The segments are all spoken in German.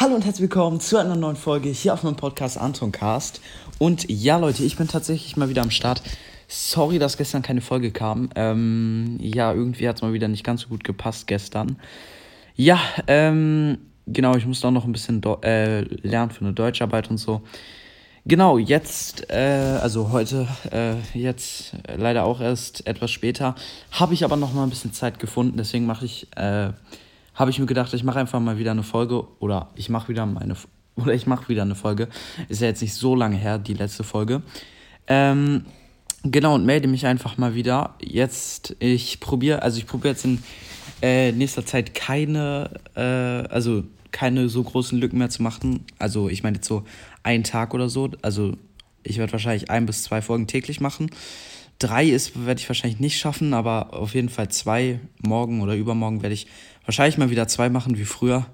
Hallo und herzlich willkommen zu einer neuen Folge hier auf meinem Podcast Anton Cast. Und ja, Leute, ich bin tatsächlich mal wieder am Start. Sorry, dass gestern keine Folge kam. Ähm, ja, irgendwie hat es mal wieder nicht ganz so gut gepasst gestern. Ja, ähm, genau, ich musste auch noch ein bisschen äh, lernen für eine Deutscharbeit und so. Genau, jetzt, äh, also heute, äh, jetzt leider auch erst etwas später, habe ich aber noch mal ein bisschen Zeit gefunden. Deswegen mache ich, äh, habe ich mir gedacht, ich mache einfach mal wieder eine Folge oder ich mache wieder meine oder ich mache wieder eine Folge. Ist ja jetzt nicht so lange her, die letzte Folge. Ähm, genau und melde mich einfach mal wieder. Jetzt ich probiere, also ich probiere jetzt in äh, nächster Zeit keine, äh, also keine so großen Lücken mehr zu machen. Also ich meine jetzt so einen Tag oder so. Also ich werde wahrscheinlich ein bis zwei Folgen täglich machen. Drei ist werde ich wahrscheinlich nicht schaffen, aber auf jeden Fall zwei morgen oder übermorgen werde ich wahrscheinlich mal wieder zwei machen wie früher.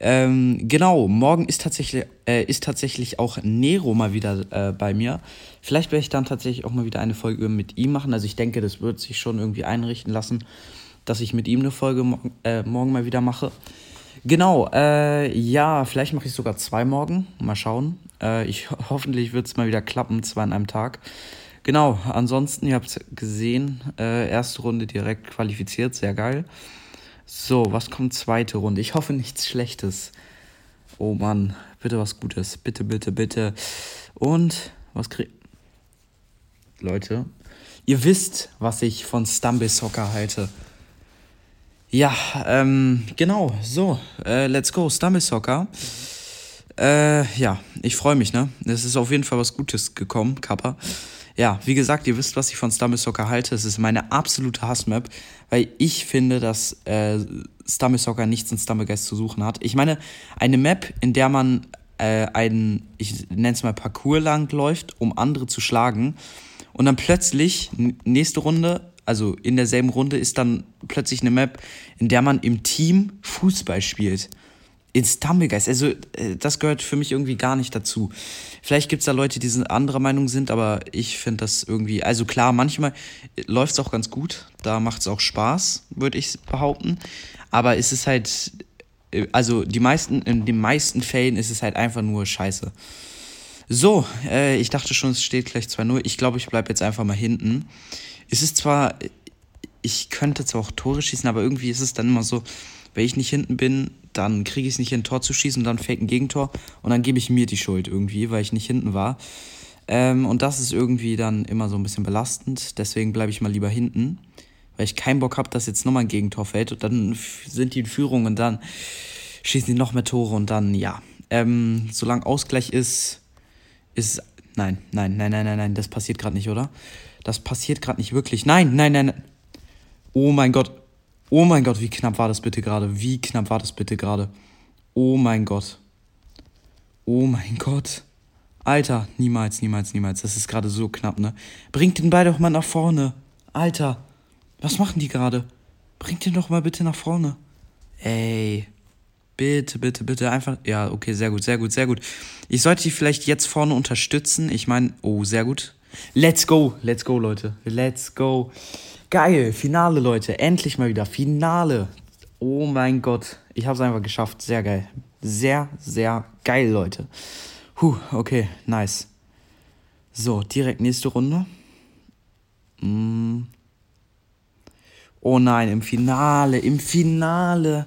Ähm, genau, morgen ist tatsächlich, äh, ist tatsächlich auch Nero mal wieder äh, bei mir. Vielleicht werde ich dann tatsächlich auch mal wieder eine Folge mit ihm machen. Also ich denke, das wird sich schon irgendwie einrichten lassen, dass ich mit ihm eine Folge mo äh, morgen mal wieder mache. Genau, äh, ja, vielleicht mache ich sogar zwei morgen. Mal schauen. Äh, ich hoffentlich wird es mal wieder klappen, zwei an einem Tag. Genau, ansonsten, ihr habt gesehen, äh, erste Runde direkt qualifiziert, sehr geil. So, was kommt zweite Runde? Ich hoffe nichts Schlechtes. Oh Mann, bitte was Gutes. Bitte, bitte, bitte. Und was krieg. Leute, ihr wisst, was ich von Stumble Soccer halte. Ja, ähm, genau, so, äh, let's go, Stumble Soccer. Äh, ja, ich freue mich, ne? Es ist auf jeden Fall was Gutes gekommen, Kappa. Ja, wie gesagt, ihr wisst, was ich von Stumble Soccer halte. Es ist meine absolute Hassmap, weil ich finde, dass äh, Stumble Soccer nichts in Stumblegeist zu suchen hat. Ich meine, eine Map, in der man äh, einen, ich nenne es mal Parcours lang läuft, um andere zu schlagen und dann plötzlich, nächste Runde, also in derselben Runde ist dann plötzlich eine Map, in der man im Team Fußball spielt. In Stumblegeist. Also, äh, das gehört für mich irgendwie gar nicht dazu. Vielleicht gibt es da Leute, die anderer Meinung sind, aber ich finde das irgendwie. Also klar, manchmal läuft es auch ganz gut. Da macht es auch Spaß, würde ich behaupten. Aber es ist halt. Äh, also die meisten, in den meisten Fällen ist es halt einfach nur scheiße. So, äh, ich dachte schon, es steht gleich 2-0. Ich glaube, ich bleibe jetzt einfach mal hinten. Es ist zwar, ich könnte zwar auch Tore schießen, aber irgendwie ist es dann immer so, wenn ich nicht hinten bin, dann kriege ich es nicht hin, ein Tor zu schießen und dann fällt ein Gegentor und dann gebe ich mir die Schuld irgendwie, weil ich nicht hinten war. Ähm, und das ist irgendwie dann immer so ein bisschen belastend. Deswegen bleibe ich mal lieber hinten, weil ich keinen Bock habe, dass jetzt nochmal ein Gegentor fällt und dann sind die in Führung und dann schießen die noch mehr Tore und dann, ja. Ähm, solange Ausgleich ist, ist. Nein, nein, nein, nein, nein, nein, das passiert gerade nicht, oder? Das passiert gerade nicht wirklich. Nein, nein, nein, nein. Oh mein Gott. Oh mein Gott, wie knapp war das bitte gerade? Wie knapp war das bitte gerade? Oh mein Gott. Oh mein Gott. Alter, niemals, niemals, niemals. Das ist gerade so knapp, ne? Bringt den Ball doch mal nach vorne. Alter, was machen die gerade? Bringt den doch mal bitte nach vorne. Ey. Bitte, bitte, bitte einfach. Ja, okay, sehr gut, sehr gut, sehr gut. Ich sollte die vielleicht jetzt vorne unterstützen. Ich meine, oh, sehr gut. Let's go, let's go, Leute. Let's go. Geil, Finale, Leute. Endlich mal wieder. Finale. Oh mein Gott. Ich habe es einfach geschafft. Sehr geil. Sehr, sehr geil, Leute. Puh, okay, nice. So, direkt nächste Runde. Mm. Oh nein, im Finale, im Finale.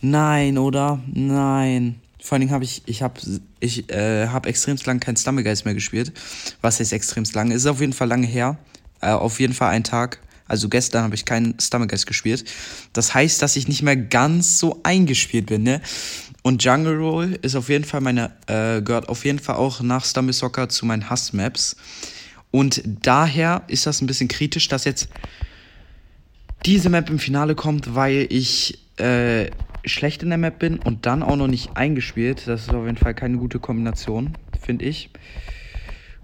Nein, oder? Nein. Vor allen Dingen habe ich, ich habe ich, äh, hab extremst lang kein Stumblegeist mehr gespielt. Was heißt extremst lang? Ist auf jeden Fall lange her. Äh, auf jeden Fall ein Tag. Also gestern habe ich keinen Stumblegeist gespielt. Das heißt, dass ich nicht mehr ganz so eingespielt bin, ne? Und Jungle Roll ist auf jeden Fall meine, äh, gehört auf jeden Fall auch nach Stumble Soccer zu meinen Hassmaps. Und daher ist das ein bisschen kritisch, dass jetzt diese Map im Finale kommt, weil ich äh, schlecht in der Map bin und dann auch noch nicht eingespielt. Das ist auf jeden Fall keine gute Kombination, finde ich.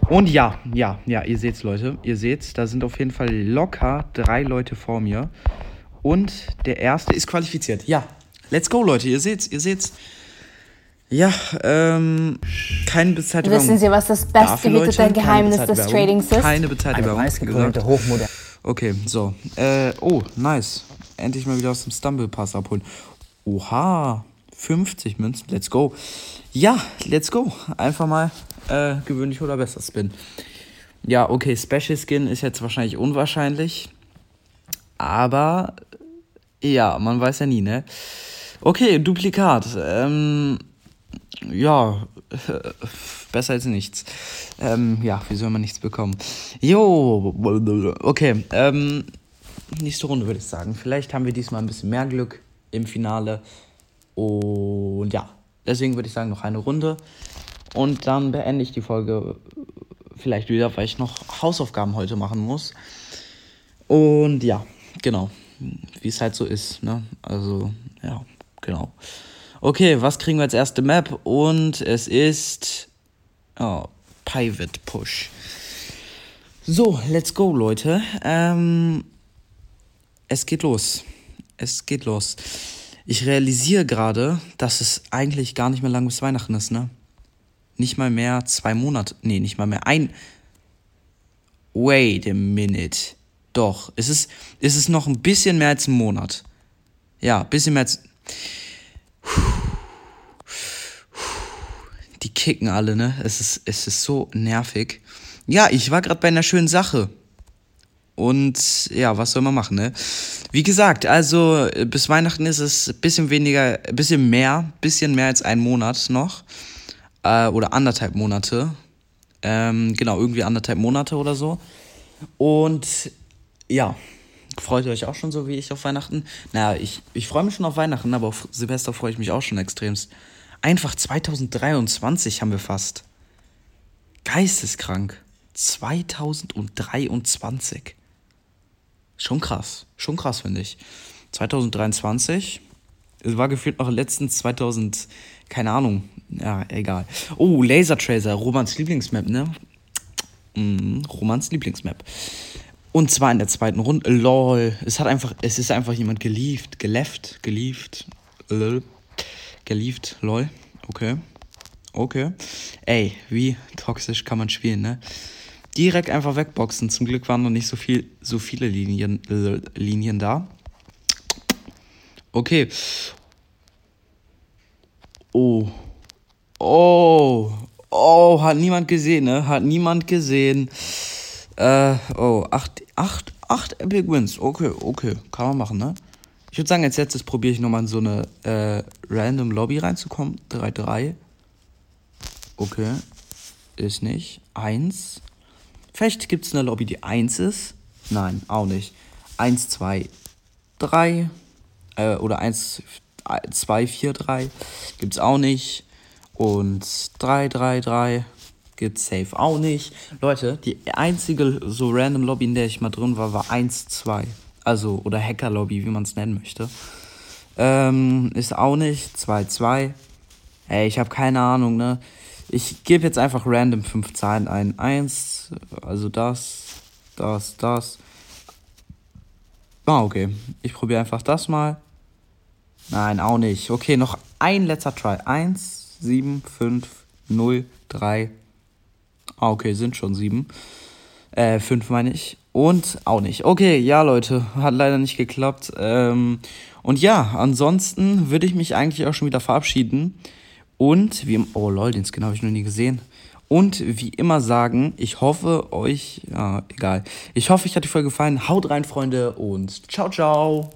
Und ja, ja, ja, ihr seht's, Leute. Ihr seht's, da sind auf jeden Fall locker drei Leute vor mir. Und der erste ist qualifiziert. Ja, let's go, Leute. Ihr seht's, ihr seht's. Ja, ähm, keine bezahlte Wissen Sie, was das bestgehütete Geheimnis des Tradings ist? Keine bezahlte Werbung. Okay, so. Äh, oh, nice. Endlich mal wieder aus dem Stumble Pass abholen. Oha, 50 Münzen. Let's go. Ja, let's go. Einfach mal äh, gewöhnlich oder besser Spin. Ja, okay, Special Skin ist jetzt wahrscheinlich unwahrscheinlich. Aber ja, man weiß ja nie, ne? Okay, Duplikat. Ähm, ja, besser als nichts. Ähm, ja, wie soll man nichts bekommen? Jo, okay. Ähm, nächste Runde würde ich sagen. Vielleicht haben wir diesmal ein bisschen mehr Glück im Finale. Und ja, deswegen würde ich sagen, noch eine Runde. Und dann beende ich die Folge vielleicht wieder, weil ich noch Hausaufgaben heute machen muss. Und ja, genau. Wie es halt so ist, ne? Also, ja, genau. Okay, was kriegen wir als erste Map? Und es ist. Oh, Pivot Push. So, let's go, Leute. Ähm, es geht los. Es geht los. Ich realisiere gerade, dass es eigentlich gar nicht mehr lang bis Weihnachten ist, ne? Nicht mal mehr zwei Monate. Nee, nicht mal mehr ein. Wait a minute. Doch, es ist, es ist noch ein bisschen mehr als ein Monat. Ja, ein bisschen mehr als. Die kicken alle, ne? Es ist, es ist so nervig. Ja, ich war gerade bei einer schönen Sache. Und ja, was soll man machen, ne? Wie gesagt, also bis Weihnachten ist es ein bisschen weniger, ein bisschen mehr, bisschen mehr als ein Monat noch. Äh, oder anderthalb Monate. Ähm, genau, irgendwie anderthalb Monate oder so. Und ja, freut ihr euch auch schon so wie ich auf Weihnachten? Naja, ich, ich freue mich schon auf Weihnachten, aber auf Silvester freue ich mich auch schon extremst. Einfach 2023 haben wir fast. Geisteskrank. 2023. Schon krass. Schon krass, finde ich. 2023. Es war gefühlt noch letztens 2000, keine Ahnung. Ja, egal. Oh, Laser Tracer, Romans Lieblingsmap, ne? Mhm, Romans Lieblingsmap. Und zwar in der zweiten Runde. Lol. Es hat einfach, es ist einfach jemand gelieft, geleft, gelieft. Lol. Gelieft, lol. Okay. Okay. Ey, wie toxisch kann man spielen, ne? Direkt einfach wegboxen. Zum Glück waren noch nicht so, viel, so viele Linien, Linien da. Okay. Oh. Oh. Oh, hat niemand gesehen, ne? Hat niemand gesehen. Äh, oh, acht, acht, acht Epic Wins. Okay, okay. Kann man machen, ne? Ich würde sagen, als letztes probiere ich nochmal in so eine äh, random Lobby reinzukommen. 3-3. Okay. Ist nicht. Eins. Vielleicht gibt es eine Lobby, die 1 ist. Nein, auch nicht. 1, 2, 3. Äh, oder 1, 2, 4, 3. Gibt es auch nicht. Und 3, 3, 3. Gibt es safe auch nicht. Leute, die einzige so random Lobby, in der ich mal drin war, war 1, 2. Also, oder Hacker-Lobby, wie man es nennen möchte. Ähm, ist auch nicht. 2, 2. Ey, ich habe keine Ahnung, ne? Ich gebe jetzt einfach random fünf Zahlen ein. Eins, also das, das, das. Ah, okay. Ich probiere einfach das mal. Nein, auch nicht. Okay, noch ein letzter Try. Eins, sieben, fünf, null, drei. Ah, okay, sind schon sieben. Äh, fünf meine ich. Und auch nicht. Okay, ja, Leute, hat leider nicht geklappt. Ähm, und ja, ansonsten würde ich mich eigentlich auch schon wieder verabschieden. Und wie, oh lol, den Skin habe ich noch nie gesehen. Und wie immer sagen, ich hoffe euch, ja, egal. Ich hoffe, euch hat die Folge gefallen. Haut rein, Freunde, und ciao, ciao.